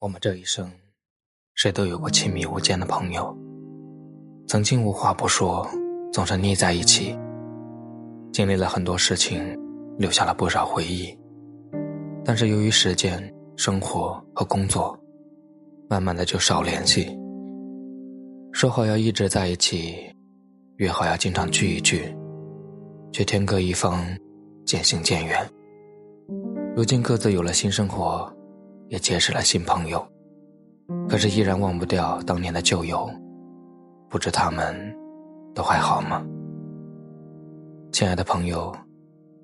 我们这一生，谁都有过亲密无间的朋友，曾经无话不说，总是腻在一起，经历了很多事情，留下了不少回忆。但是由于时间、生活和工作，慢慢的就少联系。说好要一直在一起，约好要经常聚一聚，却天各一方，渐行渐远。如今各自有了新生活。也结识了新朋友，可是依然忘不掉当年的旧友，不知他们都还好吗？亲爱的朋友，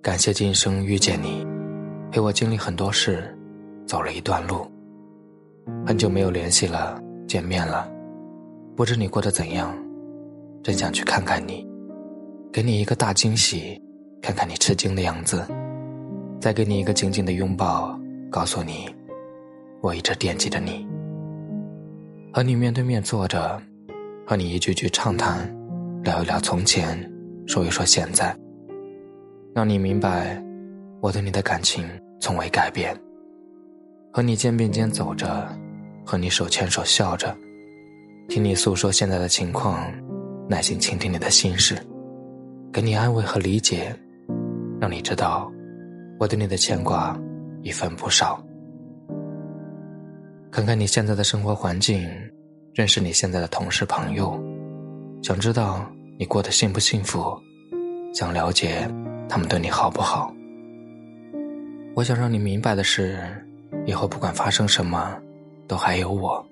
感谢今生遇见你，陪我经历很多事，走了一段路。很久没有联系了，见面了，不知你过得怎样，真想去看看你，给你一个大惊喜，看看你吃惊的样子，再给你一个紧紧的拥抱，告诉你。我一直惦记着你，和你面对面坐着，和你一句句畅谈，聊一聊从前，说一说现在，让你明白我对你的感情从未改变。和你肩并肩走着，和你手牵手笑着，听你诉说现在的情况，耐心倾听你的心事，给你安慰和理解，让你知道我对你的牵挂一分不少。看看你现在的生活环境，认识你现在的同事朋友，想知道你过得幸不幸福，想了解他们对你好不好。我想让你明白的是，以后不管发生什么，都还有我。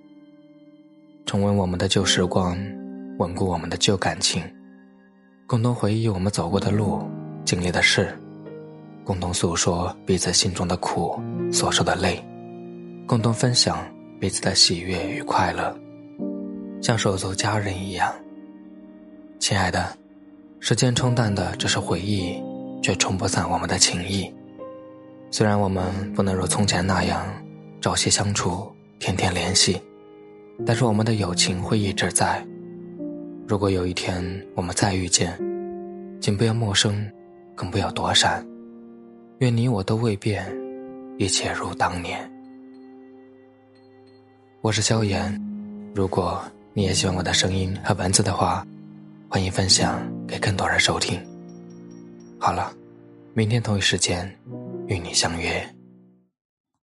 重温我们的旧时光，稳固我们的旧感情，共同回忆我们走过的路、经历的事，共同诉说彼此心中的苦、所受的累。共同分享彼此的喜悦与快乐，像手足家人一样。亲爱的，时间冲淡的只是回忆，却冲不散我们的情谊。虽然我们不能如从前那样朝夕相处、天天联系，但是我们的友情会一直在。如果有一天我们再遇见，请不要陌生，更不要躲闪。愿你我都未变，一切如当年。我是萧炎，如果你也喜欢我的声音和文字的话，欢迎分享给更多人收听。好了，明天同一时间与你相约。